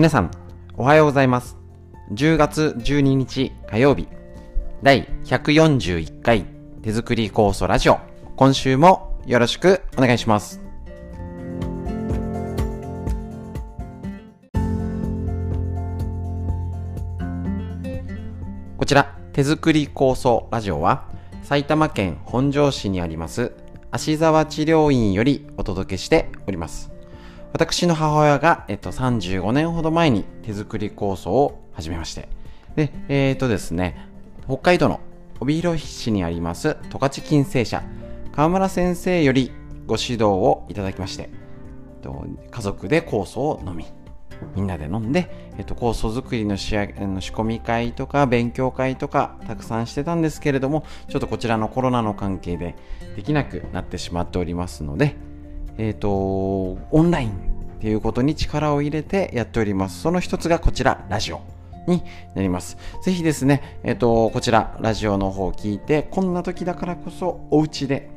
皆さん、おはようございます。10月12日火曜日、第141回手作り酵素ラジオ。今週もよろしくお願いします。こちら、手作り酵素ラジオは、埼玉県本庄市にあります、芦沢治療院よりお届けしております。私の母親が、えっと、35年ほど前に手作り酵素を始めまして、で、えっとですね、北海道の帯広市にあります十勝金星社、川村先生よりご指導をいただきまして、えっと家族で酵素を飲み、みんなで飲んで、えっと、酵素作りの仕上げの仕込み会とか勉強会とかたくさんしてたんですけれども、ちょっとこちらのコロナの関係でできなくなってしまっておりますので、えっ、と、オンラインっていうことに力を入れてやっております。その一つがこちら、ラジオになります。ぜひですね、えっ、と、こちら、ラジオの方を聞いて、こんな時だからこそお家で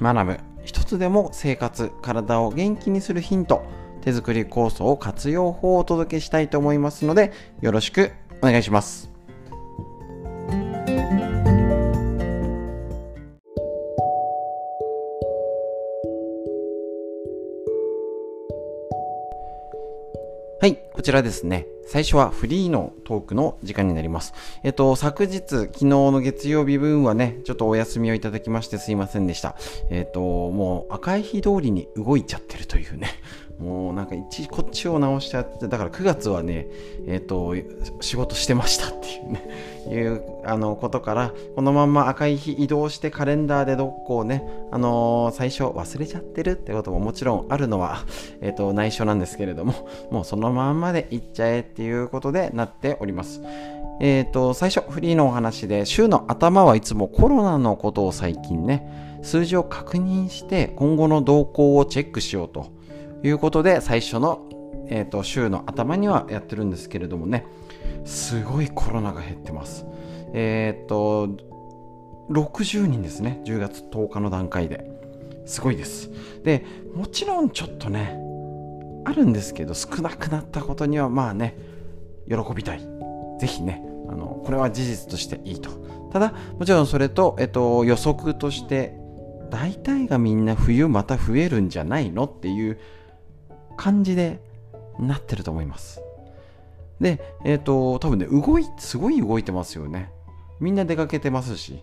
学ぶ、一つでも生活、体を元気にするヒント、手作り酵素を活用法をお届けしたいと思いますので、よろしくお願いします。はい、こちらですね。最初はフリーのトークの時間になります。えっと、昨日、昨日の月曜日分はね、ちょっとお休みをいただきましてすいませんでした。えっと、もう赤い日通りに動いちゃってるというね。もうなんか一こっちを直しちゃって、だから9月はね、えっと、仕事してましたっていうね、いうあのことから、このまま赤い日移動してカレンダーでどっこをね、あのー最初忘れちゃってるってことももちろんあるのは、えっと、内緒なんですけれども、もうそのまんまでいっちゃえっていうことでなっております。えっ、と、最初、フリーのお話で、週の頭はいつもコロナのことを最近ね、数字を確認して、今後の動向をチェックしようということで、最初の、えっ、と、週の頭にはやってるんですけれどもね、すごいコロナが減ってます。えっ、と、60人ですね、10月10日の段階で。すごいです。で、もちろんちょっとね、あるんですけど、少なくなったことには、まあね、喜びたい。ぜひね、あの、これは事実としていいと。ただ、もちろんそれと、えっと、予測として、大体がみんな冬また増えるんじゃないのっていう感じでなってると思います。で、えっと、多分ね、動い、すごい動いてますよね。みんな出かけてますし。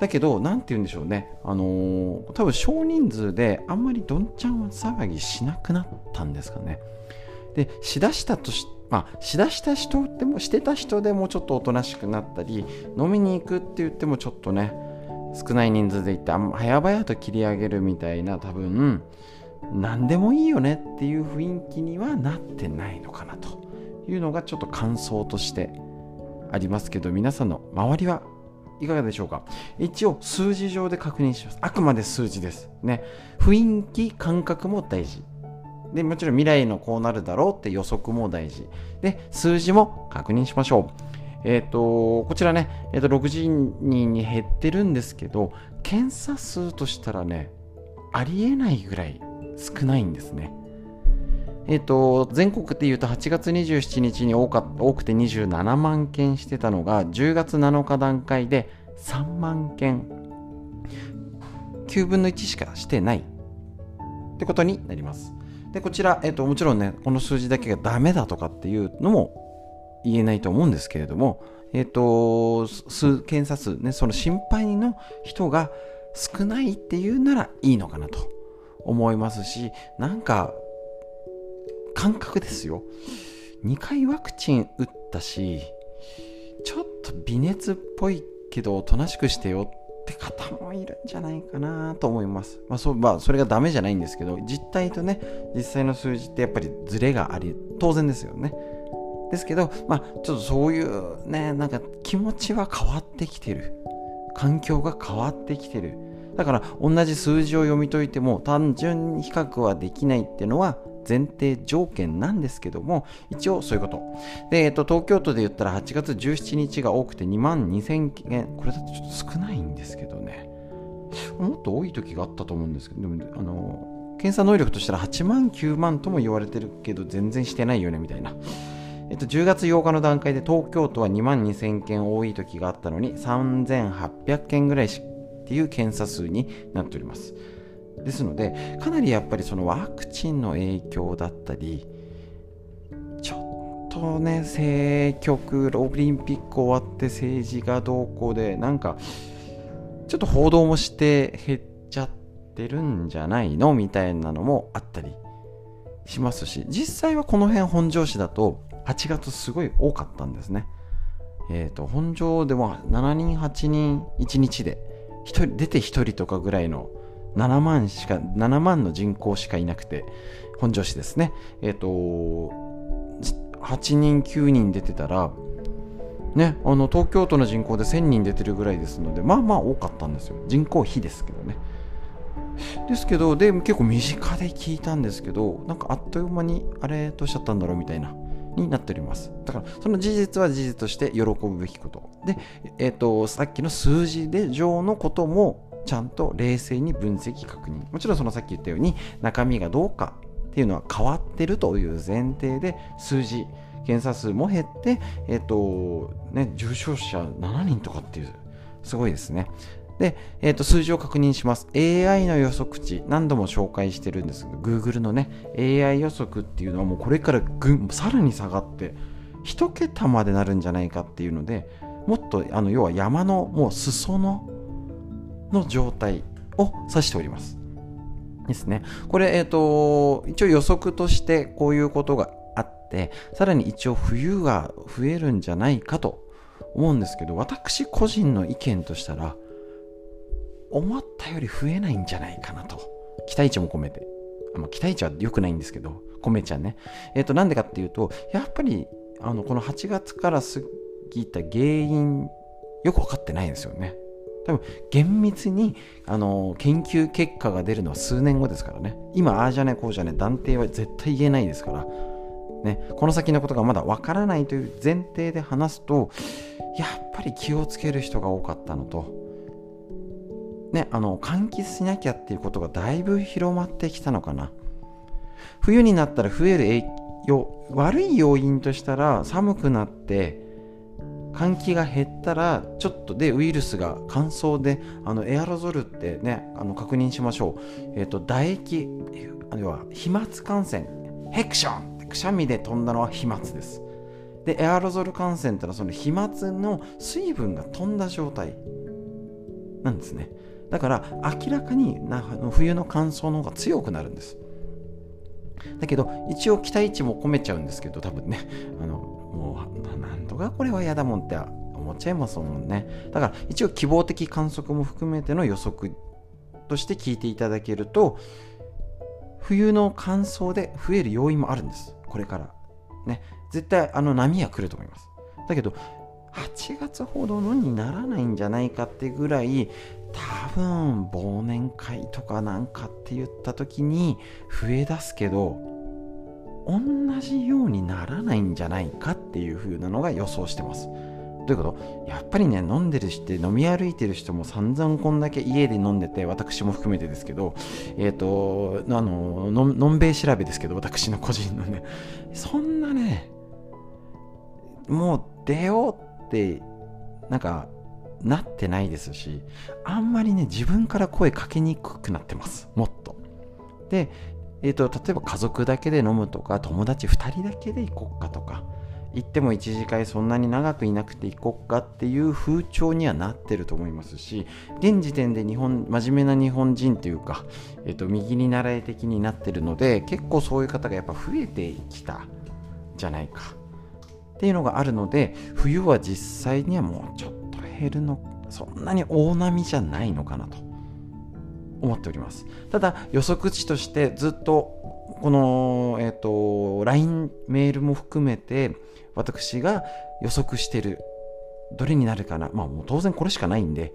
だけど、なんて言うんでしょうね。あのー多分少人数であんまりどんちゃん騒ぎしなくなったんですかね。で、しだしたとし、まあ、しだした人でも、してた人でもちょっとおとなしくなったり、飲みに行くって言ってもちょっとね、少ない人数で行って、あんま早々と切り上げるみたいな、多分、何でもいいよねっていう雰囲気にはなってないのかなというのがちょっと感想としてありますけど、皆さんの周りはいかがでしょうか？一応数字上で確認します。あくまで数字です。ね。雰囲気、感覚も大事。で、もちろん未来のこうなるだろうって予測も大事。で、数字も確認しましょう。えっ、と、こちらね、えっ、と、60人に減ってるんですけど、検査数としたらね、ありえないぐらい少ないんですね。えっ、と、全国でいうと8月27日に多か多くて27万件してたのが、10月7日段階で3万件、9分の1しかしてないってことになります。で、こちら、えっ、と、もちろんね、この数字だけがダメだとかっていうのも言えないと思うんですけれども、えっ、と、数、検査数ね、その心配の人が少ないっていうならいいのかなと思いますし、なんか、感覚ですよ。2回ワクチン打ったし、ちょっと微熱っぽいけど、おとなしくしてよって方もいるんじゃないかなと思います。まあ、そ、まあ、それがダメじゃないんですけど、実態とね、実際の数字ってやっぱりズレがあり、当然ですよね。ですけど、まあ、ちょっとそういうね、なんか気持ちは変わってきてる。環境が変わってきてる。だから、同じ数字を読み解いても単純比較はできないっていうのは前提条件なんですけども、一応そういうこと。で、えっと、東京都で言ったら8月17日が多くて2万2000件、これだとちょっと少ないんですけどね。もっと多い時があったと思うんですけど、でも、あの、検査能力としたら8万9万とも言われてるけど全然してないよねみたいな。えっと、10月8日の段階で東京都は2万2000件多い時があったのに3800件ぐらいっていう検査数になっております。ですので、かなりやっぱりそのワクチンの影響だったり、ちょっとね、政局、オリンピック終わって政治がどうこうで、なんか、ちょっと報道もして減っちゃってるんじゃないのみたいなのもあったりしますし、実際はこの辺本庄市だと8月すごい多かったんですね。えっ、ー、と、本庄でも7人、8人、1日で、1人、出て1人とかぐらいの7万しか、7万の人口しかいなくて、本庄市ですね。えっ、ー、と、8人、9人出てたら、ね、あの東京都の人口で1000人出てるぐらいですので、まあまあ多かったんですよ。人口比ですけどね。ですけど、で、結構身近で聞いたんですけど、なんかあっという間に、あれ、どうしちゃったんだろうみたいな、になっております。だから、その事実は事実として喜ぶべきこと。で、えっ、ー、と、さっきの数字で上のことも、ちゃんと冷静に分析確認。もちろんそのさっき言ったように中身がどうかっていうのは変わってるという前提で数字検査数も減って、えっ、とね、重症者7人とかっていうすごいですね。で、えー、と数字を確認します。AI の予測値何度も紹介してるんですが Google のね AI 予測っていうのはもうこれからぐさらに下がって1桁までなるんじゃないかっていうのでもっとあの要は山のもう裾野の状態を指しております。ですね。これ、えっ、ー、と、一応予測としてこういうことがあって、さらに一応冬が増えるんじゃないかと思うんですけど、私個人の意見としたら、思ったより増えないんじゃないかなと。期待値も込めて。ま、期待値は良くないんですけど、込めちゃね。えっ、ー、と、なんでかっていうと、やっぱり、あの、この8月から過ぎた原因、よく分かってないですよね。多分厳密にあの研究結果が出るのは数年後ですからね。今ああじゃねこうじゃね断定は絶対言えないですから、ね、この先のことがまだわからないという前提で話すとやっぱり気をつける人が多かったのと。ねあの換気しなきゃっていうことがだいぶ広まってきたのかな。冬になったら増える影響悪い要因としたら寒くなって換気が減ったらちょっとでウイルスが乾燥であのエアロゾルってねあの確認しましょう、えっ、ー、と唾液あるいは飛沫感染ヘクションってくしゃみで飛んだのは飛沫です。でエアロゾル感染ってのはその飛沫の水分が飛んだ状態なんですね。だから明らかにな冬の乾燥の方が強くなるんです。だけど一応期待値も込めちゃうんですけど多分ね。あのもうなんとかこれは嫌だもんって思っちゃいますもんね。だから一応希望的観測も含めての予測として聞いていただけると冬の乾燥で増える要因もあるんです。これから。ね。絶対あの波は来ると思います。だけど8月ほどのにならないんじゃないかってぐらい多分忘年会とかなんかって言った時に増え出すけど同じようにならないんじゃないかっていう風なのが予想してます。どういうこと？やっぱりね、飲んでる人、飲み歩いてる人も散々こんだけ家で飲んでて、私も含めてですけど、えっ、ー、と、あの、のんべい調べですけど、私の個人のね、そんなね、もう出ようって、なんか、なってないですし、あんまりね、自分から声かけにくくなってます。もっと。で、えーと、例えば家族だけで飲むとか友達2人だけで行こっかとか行っても一次会そんなに長くいなくて行こっかっていう風潮にはなってると思いますし現時点で日本真面目な日本人というか、えーと、右に習い的になってるので結構そういう方がやっぱ増えてきたじゃないかっていうのがあるので冬は実際にはもうちょっと減るのそんなに大波じゃないのかなと。思っております。ただ予測値としてずっとこの、えっ、ー、と LINE メールも含めて私が予測してるどれになるかなまあもう当然これしかないんで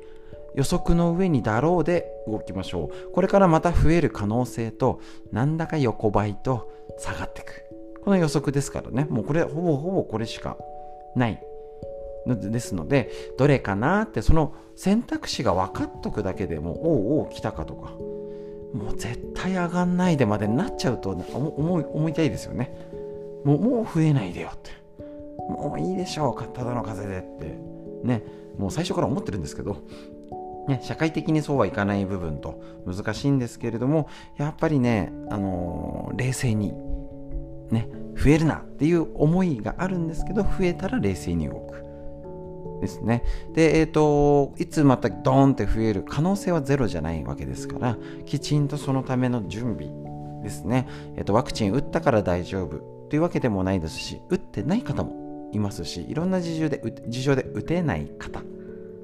予測の上にだろうで動きましょう。これからまた増える可能性となんだか横ばいと下がっていく。この予測ですからね。もうこれほぼほぼこれしかないですのでどれかなってその選択肢が分かっとくだけでもおうおう来たかとかもう絶対上がんないでまでなっちゃうと思い思いたいですよね。もうもう増えないでよって。もういいでしょうただの風でって。ね。もう最初から思ってるんですけどね、社会的にそうはいかない部分と難しいんですけれどもやっぱりね、あのー、冷静に、ね、増えるなっていう思いがあるんですけど増えたら冷静に動く。ですね。でえっ、ー、といつまたドーンって増える可能性はゼロじゃないわけですからきちんとそのための準備ですね、えーとワクチン打ったから大丈夫。というわけでもないですし打ってない方もいますしいろんな事情で事情で打てない方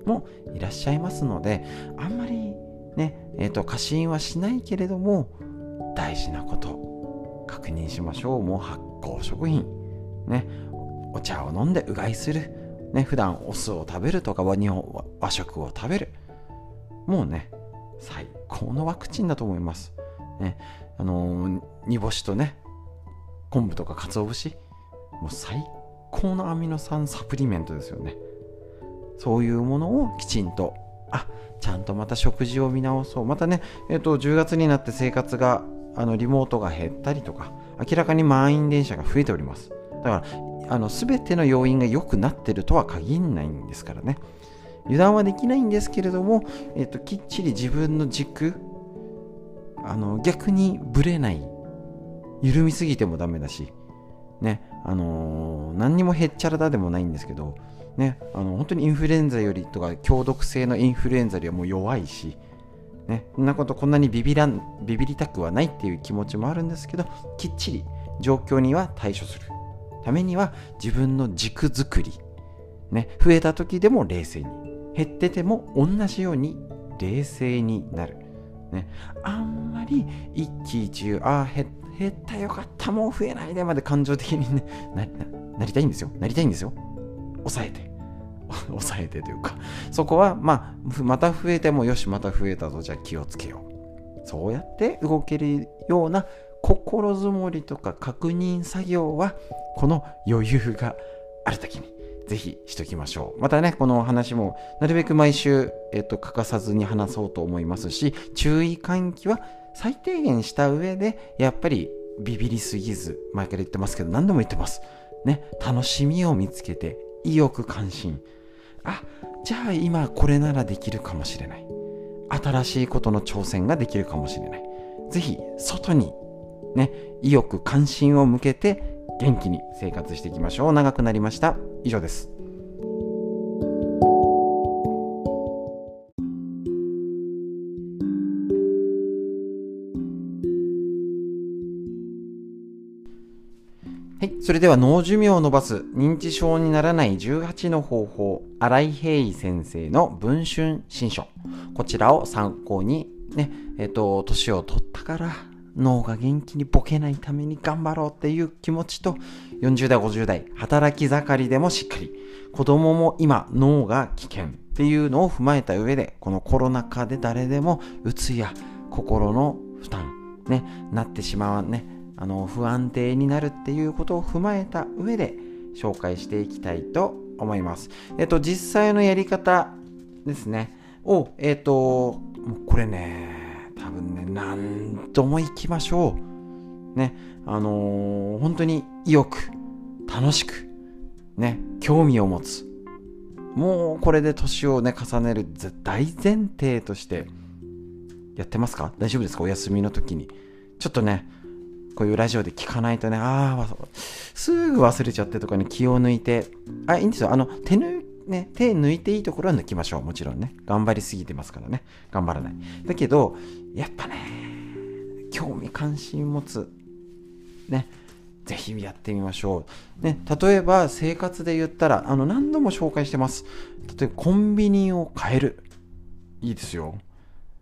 もいらっしゃいますのであんまりねえっ、ー、と過信はしないけれども大事なこと確認しましょう。もう発酵食品ねお茶を飲んでうがいする。ね普段お酢を食べるとか和日本和食を食べる。もうね最高のワクチンだと思います。ねあのー、煮干しとね昆布とか鰹節。もう最高のアミノ酸サプリメントですよね。そういうものをきちんとあちゃんとまた食事を見直そう。またね、えーと、10月になって生活があのリモートが減ったりとか明らかに満員電車が増えております。だからあの全ての要因が良くなってるとは限らないんですからね。油断はできないんですけれども、えーと、きっちり自分の軸あの逆にぶれない。緩みすぎてもダメだし。ね。あのー、何にもへっちゃらだでもないんですけど。ね、あの本当にインフルエンザよりとか強毒性のインフルエンザよりはもう弱いし、ね、こんなことこんなにビビらんビビりたくはないっていう気持ちもあるんですけどきっちり状況には対処する。ためには自分の軸作り、ね、増えた時でも冷静に減ってても同じように冷静になる、ね、あんまり一喜一憂ああ減ったよかったもう増えないでまで感情的に、ね、ななりたいんですよ。なりたいんですよ。抑えて。抑えてというか。そこはまあまた増えてもよしまた増えたぞ。じゃあ気をつけよう。そうやって動けるような心づもりとか確認作業はこの余裕がある時にぜひしときましょう。またね、この話もなるべく毎週、えっと、欠かさずに話そうと思いますし、注意喚起は最低限した上で、やっぱりビビりすぎず、前から言ってますけど、何度も言ってます。ね、楽しみを見つけて、意欲関心あじゃあ今これならできるかもしれない新しいことの挑戦ができるかもしれない是非外にね意欲関心を向けて元気に生活していきましょう。長くなりました。以上です。はいそれでは脳寿命を伸ばす認知症にならない18の方法、新井平井先生の文春新書。こちらを参考に、ね、えっ、と、年を取ったから脳が元気にボケないために頑張ろうっていう気持ちと、40代、50代、働き盛りでもしっかり、子供も今脳が危険っていうのを踏まえた上で、このコロナ禍で誰でもうつや心の負担、ね、なってしまうね、あの不安定になるっていうことを踏まえた上で紹介していきたいと思います。えっと、実際のやり方ですね、を、えっと、これね、多分ね、何度も行きましょう。ね、あのー、本当に意欲、楽しく、ね、興味を持つ。もうこれで年をね、重ねる大前提としてやってますか？大丈夫ですか？お休みの時に。ちょっとね、こういうラジオで聞かないとね、ああ、すぐ忘れちゃってとかね、気を抜いて、あ、いいんですよ。あの、手ね、手抜いていいところは抜きましょう。もちろんね。頑張りすぎてますからね。頑張らない。だけど、やっぱね、興味関心持つ。ね。ぜひやってみましょう。ね、例えば生活で言ったら、あの何度も紹介してます。例えばコンビニを変える。いいですよ。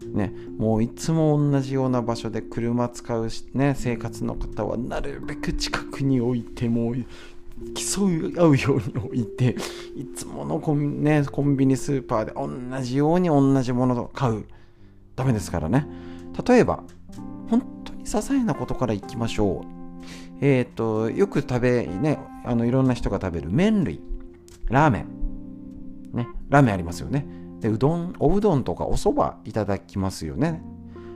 ね、もういつも同じような場所で車使う、ね、生活の方はなるべく近くに置いても競い合うように置いていつものコン,、ね、コンビニスーパーで同じように同じものを買う。ダメですからね。例えば本当に些細なことからいきましょう。えっ、ー、とよく食べねあのいろんな人が食べる麺類。ラーメン。ねラーメンありますよね。でうどんおうどんとかお蕎麦いただきますよね。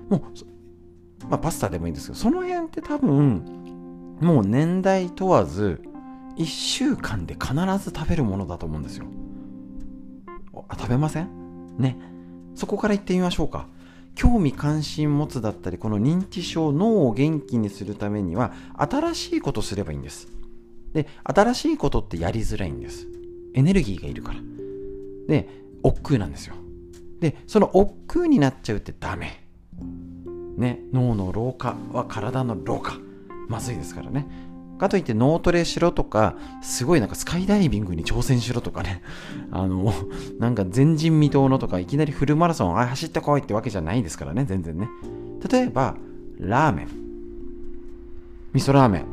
もうまあパスタでもいいんですけど、その辺って多分、もう年代問わず、1週間で必ず食べるものだと思うんですよ。あ、食べません？ね。そこから行ってみましょうか。興味関心持つだったり、この認知症、脳を元気にするためには、新しいことすればいいんです。で、新しいことってやりづらいんです。エネルギーがいるから。で、億劫なんですよ。で、その億劫になっちゃうってダメ。ね、脳の老化は体の老化。まずいですからね。かといって脳トレしろとか、すごいなんかスカイダイビングに挑戦しろとかね。あの、なんか前人未到のとか、いきなりフルマラソン、あ、走ってこいってわけじゃないですからね、全然ね。例えば、ラーメン。味噌ラーメン、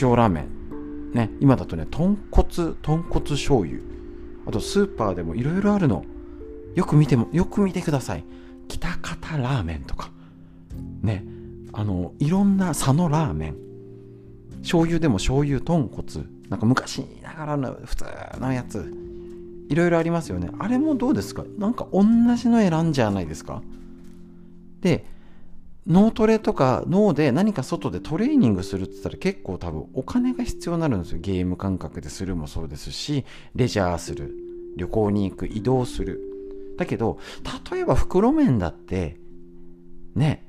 塩ラーメン。ね、今だとね、豚骨、豚骨醤油。あとスーパーでもいろいろあるの。よく見ても、よく見てください。北方ラーメンとか。ね、あの、いろんな佐野ラーメン。醤油でも醤油豚骨。なんか昔ながらの普通のやつ。いろいろありますよね。あれもどうですか？なんか同じの選んじゃないですか？で脳トレとか脳で何か外でトレーニングするって言ったら結構多分お金が必要になるんですよ。ゲーム感覚でするもそうですしレジャーする。旅行に行く移動する。だけど例えば袋麺だってね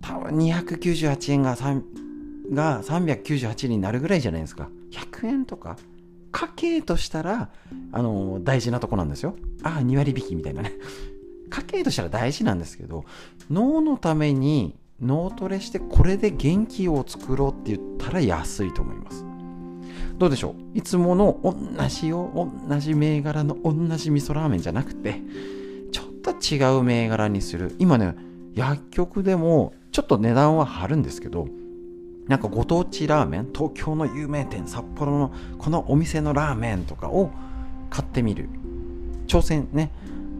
多分298円が3が398になるぐらいじゃないですか。100円とか。家計としたら、あの、大事なとこなんですよ。ああ、2割引きみたいなね。家計としたら大事なんですけど、脳のために脳トレしてこれで元気を作ろうって言ったら安いと思います。どうでしょう？いつもの同じよ、同じ銘柄の同じ味噌ラーメンじゃなくて、ちょっと違う銘柄にする。今ね、薬局でもちょっと値段は張るんですけど、なんかご当地ラーメン東京の有名店札幌のこのお店のラーメンとかを買ってみる。挑戦ね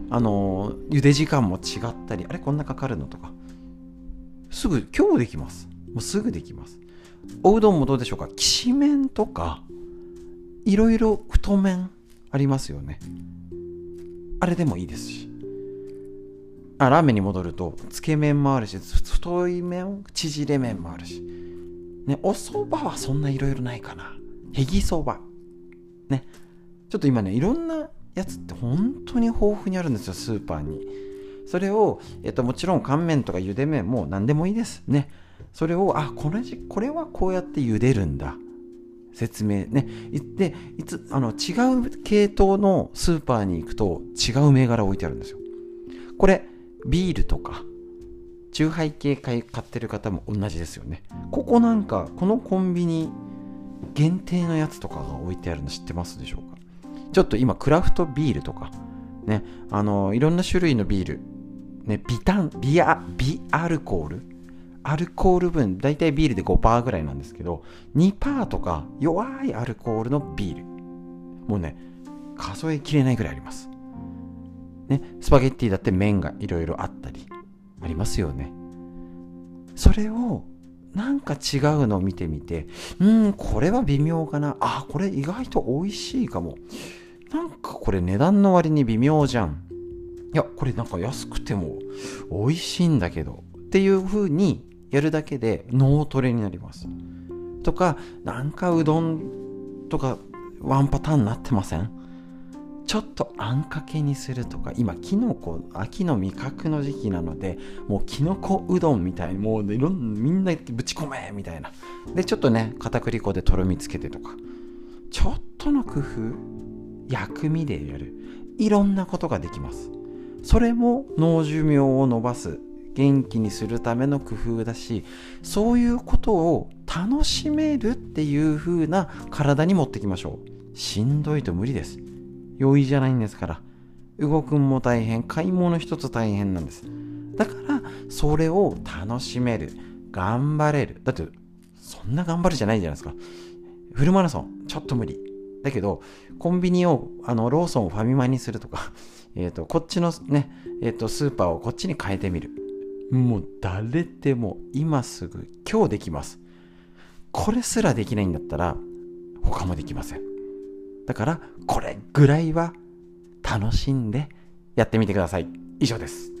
あの茹で時間も違ったりあれこんなかかるのとか。すぐ今日できます。もうすぐできます。おうどんもどうでしょうか？きしめんとかいろいろ太麺ありますよね。あれでもいいですし。あラーメンに戻るとつけ麺もあるし太い麺縮れ麺もあるし。ね、お蕎麦はそんないろいろないかな。へぎそば。ね。ちょっと今ね、いろんなやつって本当に豊富にあるんですよ、スーパーに。それを、えっと、もちろん乾麺とか茹で麺も何でもいいです。ね。それを、あ、これこれはこうやって茹でるんだ。説明ね。で、いつ、あの、違う系統のスーパーに行くと違う銘柄置いてあるんですよ。これ、ビールとか、酎ハイ系買ってる方も同じですよね。ここなんかこのコンビニ限定のやつとかが置いてあるの知ってますでしょうか？ちょっと今クラフトビールとかねあのいろんな種類のビールねビタンビアビアルコール？アルコール分大体ビールで5%ぐらいなんですけど2%とか弱いアルコールのビール。もうね数えきれないぐらいあります。ねスパゲッティだって麺がいろいろあったりありますよね。それをなんか違うのを見てみて、うん、これは微妙かな。あ、これ意外と美味しいかも。なんかこれ値段の割に微妙じゃん。いや、これなんか安くても美味しいんだけど。っていう風にやるだけで脳トレになります。とか、なんかうどんとかワンパターンになってませんちょっとあんかけにするとか今きのこ秋の味覚の時期なのでもうきのこうどんみたいにもういろんみんなぶち込めみたいな。でちょっとね片栗粉でとろみつけてとか。ちょっとの工夫薬味でやる。いろんなことができます。それも脳寿命を伸ばす元気にするための工夫だしそういうことを楽しめるっていう風な体に持ってきましょう。しんどいと無理です。容易じゃないんですから。動くんも大変、買い物一つ大変なんです。だから、それを楽しめる。頑張れる。だって、そんな頑張るじゃないじゃないですか。フルマラソン、ちょっと無理。だけど、コンビニを、あの、ローソンをファミマにするとか、えっ、ー、と、こっちのね、えっ、ー、と、スーパーをこっちに変えてみる。もう誰でも今すぐ今日できます。これすらできないんだったら他もできません。だからこれぐらいは楽しんでやってみてください。以上です。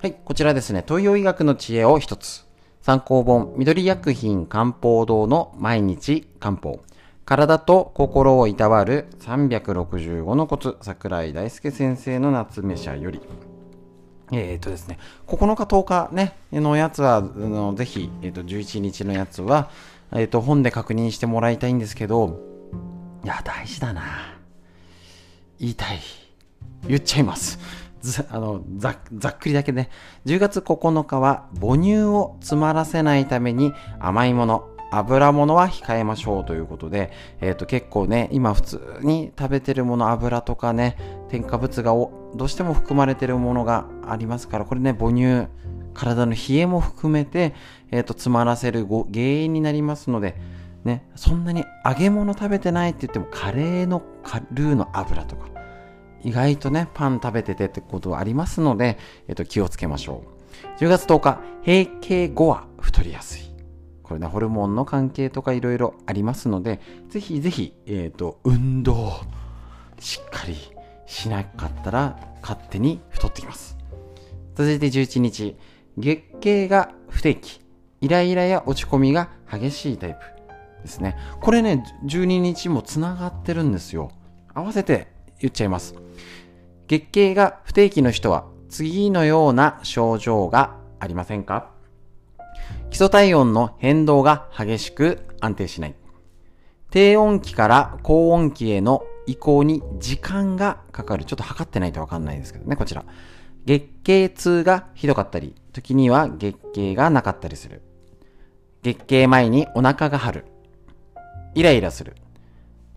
はいこちらですね。東洋医学の知恵を一つ。参考本緑薬品漢方堂の毎日漢方。体と心をいたわる365のコツ。桜井大輔先生の夏目者より。えっ、とですね、9日10日ね、のやつは、のぜひ、えっ、と、11日のやつは、えっ、と、本で確認してもらいたいんですけど、いや、大事だな。言いたい。言っちゃいます。あのざざっくりだけね10月9日は母乳を詰まらせないために甘いもの油物は控えましょうということで、えっ、ー、と結構ね今普通に食べてるもの油とかね添加物がどうしても含まれてるものがありますからこれね母乳体の冷えも含めて、えっ、ー、と詰まらせる原因になりますのでね、そんなに揚げ物食べてないって言ってもカレーのルーの油とか意外とね、パン食べててってことはありますので、えっと、気をつけましょう。10月10日、閉経後は太りやすい。これね、ホルモンの関係とかいろいろありますので、ぜひぜひ、えっ、ー、と、運動、しっかりしなかったら、勝手に太ってきます。続いて11日、月経が不定期、イライラや落ち込みが激しいタイプですね。これね、12日もつながってるんですよ。合わせて言っちゃいます。月経が不定期の人は次のような症状がありませんか？礎体温の変動が激しく安定しない。低温期から高温期への移行に時間がかかる。ちょっと測ってないとわかんないですけどね、こちら。月経痛がひどかったり、時には月経がなかったりする。月経前にお腹が張る。イライラする。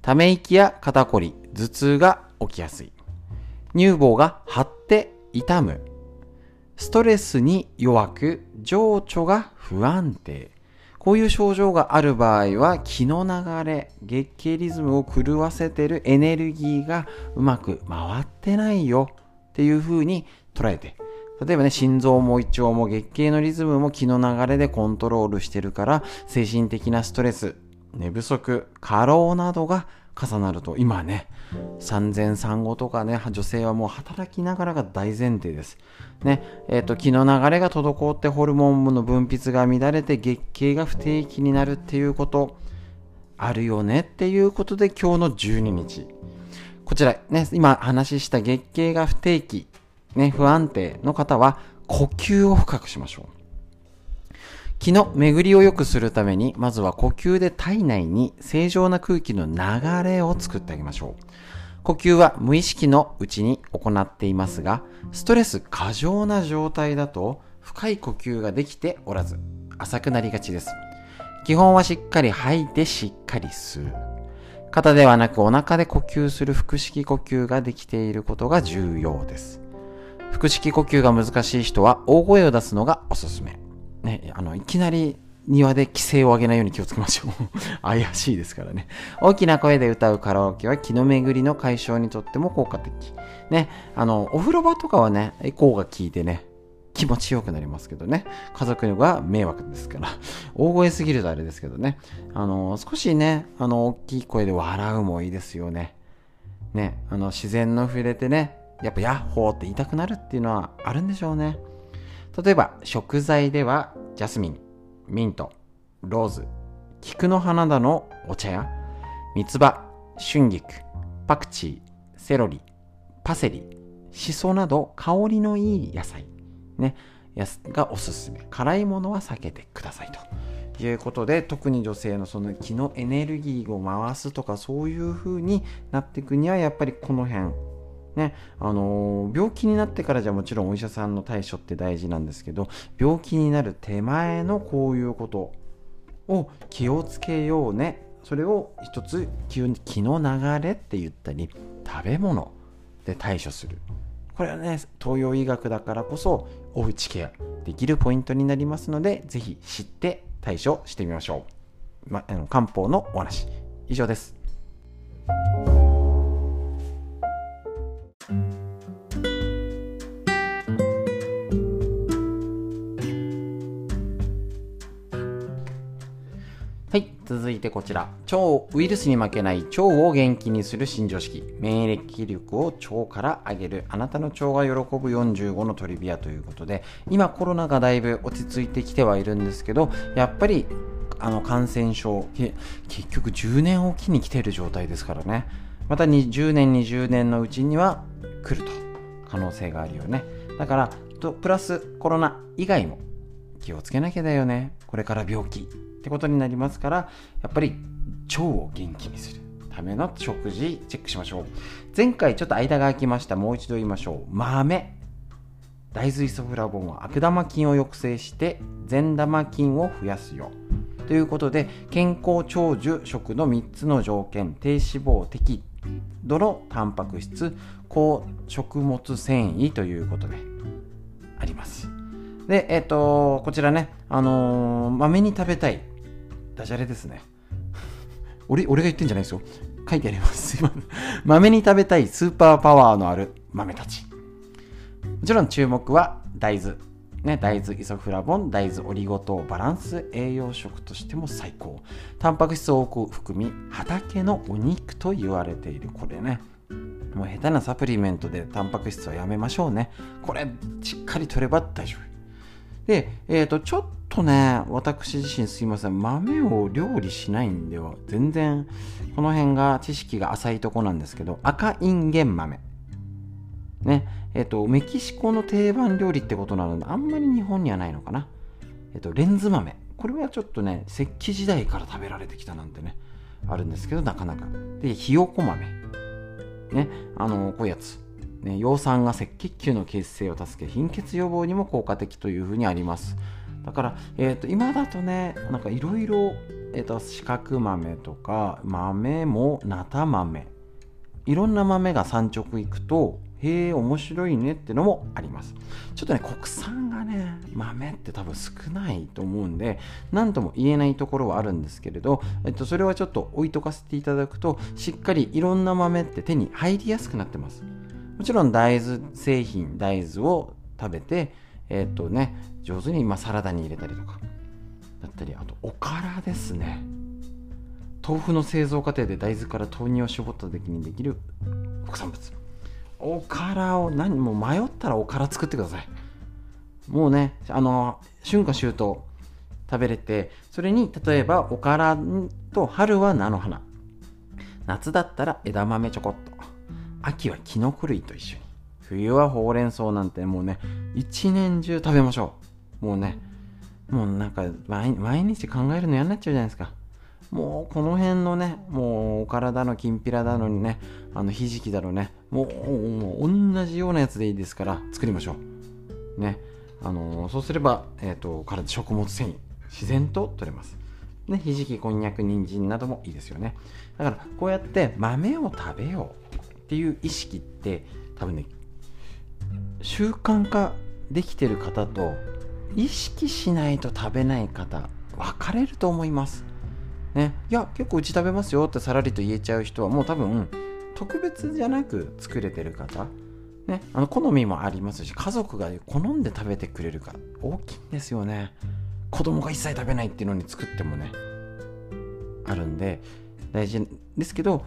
ため息や肩こり、頭痛が起きやすい。乳房が張って痛む。ストレスに弱く、情緒が不安定。こういう症状がある場合は気の流れ、月経リズムを狂わせてるエネルギーがうまく回ってないよっていう風に捉えて、例えばね、心臓も胃腸も月経のリズムも気の流れでコントロールしてるから、精神的なストレス、寝不足、過労などが重なると、今ね、産前産後とかね、女性はもう働きながらが大前提です。ね、えっ、ー、と、気の流れが滞ってホルモンの分泌が乱れて月経が不定期になるっていうこと、あるよねっていうことで今日の12日。こちらね、今話した月経が不定期、ね、不安定の方は呼吸を深くしましょう。気の巡りを良くするために、まずは呼吸で体内に正常な空気の流れを作ってあげましょう。呼吸は無意識のうちに行っていますが、ストレス過剰な状態だと深い呼吸ができておらず、浅くなりがちです。基本はしっかり吐いてしっかり吸う。肩ではなくお腹で呼吸する腹式呼吸ができていることが重要です。腹式呼吸が難しい人は大声を出すのがおすすめ。ね、あの、いきなり庭で規制を上げないように気をつけましょう。怪しいですからね。大きな声で歌うカラオケは気の巡りの解消にとっても効果的。ね、あの、お風呂場とかはね、エコーが効いてね、気持ちよくなりますけどね。家族が迷惑ですから。大声すぎるとあれですけどね。あの、少しね、あの、大きい声で笑うもいいですよね。ね、あの、自然の触れてね、やっぱヤッホーって言いたくなるっていうのはあるんでしょうね。例えば食材ではジャスミン、ミント、ローズ、菊の花田のお茶や三つ葉、春菊、パクチー、セロリ、パセリ、シソなど香りのいい野菜、ね、がおすすめ。辛いものは避けてくださいと。いうことで特に女性のその気のエネルギーを回すとかそういう風になっていくにはやっぱりこの辺ね、あの、病気になってからじゃもちろんお医者さんの対処って大事なんですけど病気になる手前のこういうことを気をつけようね。それを一つ気の流れって言ったり食べ物で対処する。これはね東洋医学だからこそおうちケアできるポイントになりますのでぜひ知って対処してみましょう、ま、漢方のお話。以上です。続いてこちら。腸、ウイルスに負けない腸を元気にする新常識。免疫力を腸から上げる。あなたの腸が喜ぶ45のトリビアということで、今コロナがだいぶ落ち着いてきてはいるんですけど、やっぱりあの感染症、結局10年おきに来てる状態ですからね。また10年、20年のうちには来ると可能性があるよね。だから、プラスコロナ以外も気をつけなきゃだよね。これから病気ってことになりますから、やっぱり腸を元気にするための食事チェックしましょう。前回ちょっと間が空きました。もう一度言いましょう。豆。大豆イソフラボンは悪玉菌を抑制して善玉菌を増やすよ。ということで、健康長寿食の3つの条件、低脂肪、適度のタンパク質、高食物繊維ということであります。で、えっ、ー、と、こちらね、あのー、豆に食べたいダジャレですね。俺、俺が言ってんじゃないですよ。書いてあります。豆に食べたいスーパーパワーのある豆たち。もちろん注目は大豆。ね、大豆イソフラボン、大豆オリゴ糖、バランス栄養食としても最高。タンパク質を多く含み、畑のお肉と言われている。これね。もう下手なサプリメントでタンパク質はやめましょうね。これ、しっかりとれば大丈夫。で、えっ、ー、と、ちょっとね、私自身すいません、豆を料理しないんでは、全然、この辺が知識が浅いとこなんですけど、赤インゲン豆。ね、えっ、ー、と、メキシコの定番料理ってことなので、あんまり日本にはないのかな。えっ、ー、と、レンズ豆。これはちょっとね、石器時代から食べられてきたなんてね、あるんですけど、なかなか。で、ひよこ豆。ね、あの、こういうやつ。ね、葉酸が赤血球の血清を助け貧血予防にも効果的というふうにあります。だから、えーと、今だとねなんかいろいろ四角豆とか豆も菜田豆いろんな豆が産直行くとへえ面白いねってのもあります。ちょっとね国産がね豆って多分少ないと思うんで何とも言えないところはあるんですけれど、えっと、それはちょっと置いとかせていただくとしっかりいろんな豆って手に入りやすくなってます。もちろん大豆製品、大豆を食べて、えっ、ー、とね、上手にまサラダに入れたりとか、だったり、あと、おからですね。豆腐の製造過程で大豆から豆乳を絞った時にできる副産物。おからを何も迷ったらおから作ってください。もうね、あの、春夏秋冬食べれて、それに例えばおからと春は菜の花。夏だったら枝豆ちょこっと。秋はキノコ類と一緒に。冬はほうれん草なんてもうね一年中食べましょう。もうねもうなんか毎日考えるの嫌になっちゃうじゃないですか。もうこの辺のねもうお体のきんぴらだのにねあのひじきだろねもう同じようなやつでいいですから作りましょう。ねあの、そうすれば、えーと、体食物繊維自然と取れます。ね、ひじき、こんにゃく、人参などもいいですよね。だから、こうやって豆を食べよう。っていう意識って多分ね習慣化できてる方と意識しないと食べない方分かれると思います。ね、いや結構うち食べますよってさらりと言えちゃう人はもう多分特別じゃなく作れてる方、ね、あの好みもありますし家族が好んで食べてくれるか大きいんですよね。子供が一切食べないっていうのに作ってもねあるんで大事ですけど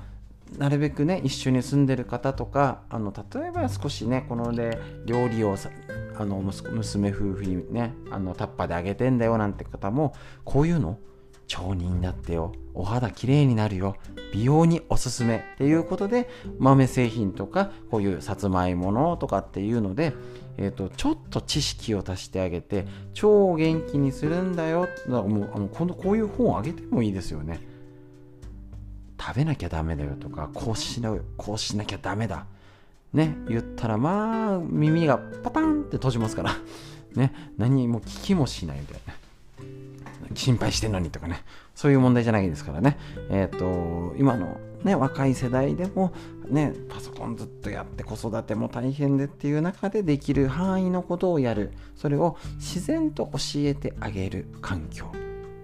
なるべくね一緒に住んでる方とかあの例えば少しねこので料理をあの娘夫婦にねあのタッパであげてんだよなんて方もこういうの腸になってよ。お肌きれいになるよ。美容におすすめ。っていうことで豆製品とかこういうさつまいものとかっていうので、えーと、ちょっと知識を足してあげて腸を元気にするんだよだもう。あのこのこういう本をあげてもいいですよね。食べなきゃダメだよとかこうしなこうしなきゃダメだ。ね言ったらまあ耳がパタンって閉じますから。ね何も聞きもしないみたいな心配してんのにとかね。そういう問題じゃないですからね。えっ、ー、と今のね若い世代でもねパソコンずっとやって子育ても大変でっていう中でできる範囲のことをやる。それを自然と教えてあげる環境。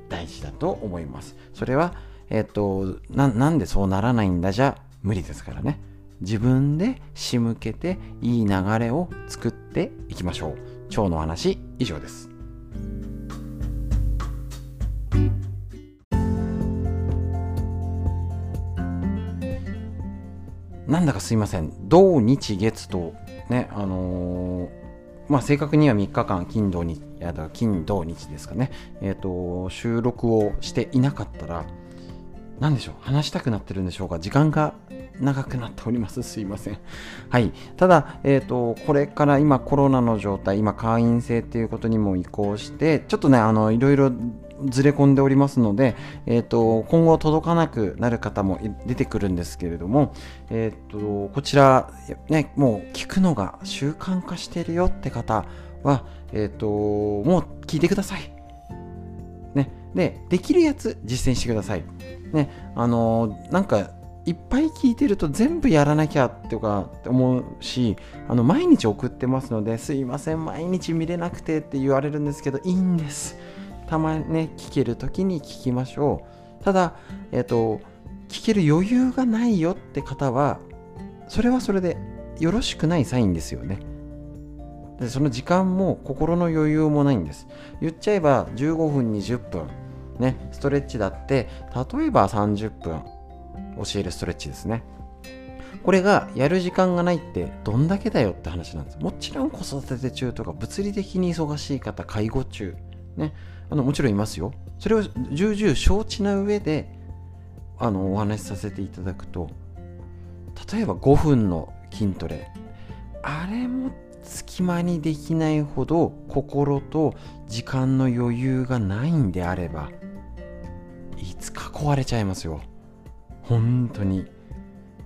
大事だと思います。それはえっとな、なんでそうならないんだじゃ無理ですからね。自分で仕向けていい流れを作っていきましょう。今日の話以上です。なんだかすいません。土日月とね、あのー、まあ、正確には3日間金土日、金土日ですかね、えーと、収録をしていなかったら、何でしょう、話したくなってるんでしょうか、時間が長くなっております。すいません。はい。ただ、えっ、ー、と、これから今コロナの状態、今会員制っていうことにも移行して、ちょっとね、あの、いろいろずれ込んでおりますので、えーと、今後届かなくなる方も出てくるんですけれども、えーと、こちら、ね、もう聞くのが習慣化してるよって方は、えーと、もう聞いてください。ね、で、できるやつ実践してください。ね、あの、なんかいっぱい聞いてると全部やらなきゃとかって思うしあの毎日送ってますのですいません毎日見れなくてって言われるんですけどいいんですたまにね、聞ける時に聞きましょう。ただ、えっ、ー、と、聞ける余裕がないよって方は、それはそれでよろしくないサインですよね。でその時間も心の余裕もないんです。言っちゃえば15分、20分、ね、ストレッチだって、例えば30分教えるストレッチですね。これがやる時間がないってどんだけだよって話なんです。もちろん子育て中とか物理的に忙しい方、介護中、ね、あのもちろんいますよ。それを重々承知な上であのお話しさせていただくと例えば5分の筋トレあれも隙間にできないほど心と時間の余裕がないんであればいつか壊れちゃいますよ。本当に。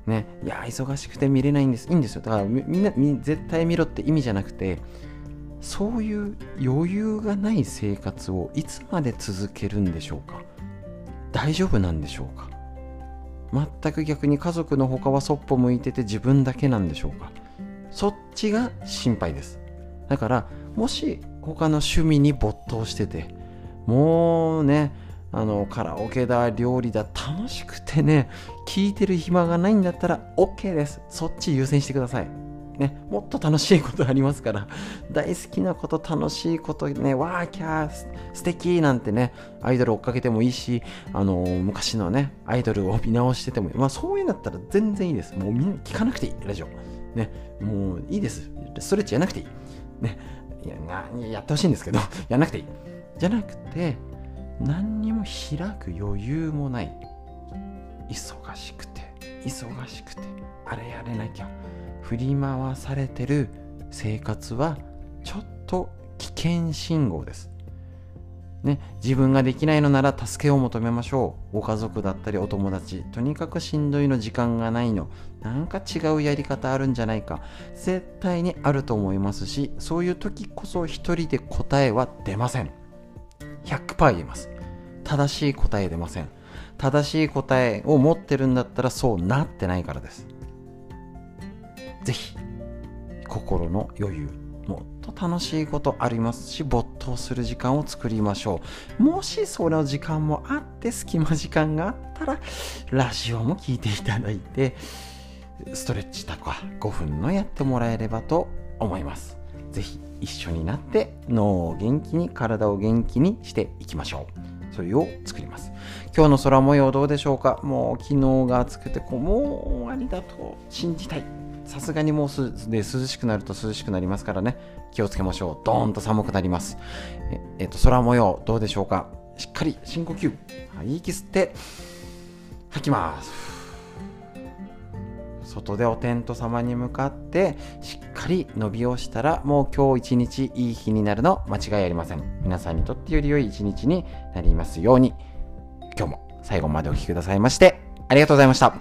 ね。いや忙しくて見れないんです。いいんですよ。だからみんな絶対見ろって意味じゃなくてそういう余裕がない生活をいつまで続けるんでしょうか。大丈夫なんでしょうか。全く逆に家族の他はそっぽ向いてて自分だけなんでしょうか。そっちが心配です。だからもし他の趣味に没頭しててもうねあのカラオケだ料理だ楽しくてね聞いてる暇がないんだったら OK ですそっち優先してくださいね、もっと楽しいことありますから、大好きなこと、楽しいことね、わーキャー、素敵なんてね、アイドル追っかけてもいいし、あのー、昔のね、アイドルを見直してても。まあそういうんだったら全然いいです。もうみんな聞かなくていい、ラジオ。ね、もういいです。ストレッチやらなくていい。ね、ややってほしいんですけど、やらなくていい。じゃなくて、何にも開く余裕もない。忙しくて、忙しくて、あれやれなきゃ。振り回されてる生活はちょっと危険信号です。ね、自分ができないのなら助けを求めましょう。ご家族だったりお友達。とにかくしんどいの時間がないの。なんか違うやり方あるんじゃないか。絶対にあると思いますし、そういう時こそ一人で答えは出ません。100%言えます。正しい答え出ません。正しい答えを持ってるんだったらそうなってないからです。ぜひ心の余裕もっと楽しいことありますし没頭する時間を作りましょうもしその時間もあって隙間時間があったらラジオも聞いていただいてストレッチとか5分のやってもらえればと思いますぜひ一緒になって脳を元気に体を元気にしていきましょうそれを作ります今日の空模様どうでしょうか？もう昨日が暑くてこうもう終わりだと信じたいさすがにもうすで涼しくなると涼しくなりますからね、気をつけましょう。ドーンと寒くなります。ええっと、空模様どうでしょうか？しっかり深呼吸。はい、息吸って、吐きます。外でお天道様に向かってしっかり伸びをしたらもう今日一日いい日になるの間違いありません。皆さんにとってより良い一日になりますように。今日も最後までお聴きくださいましてありがとうございました。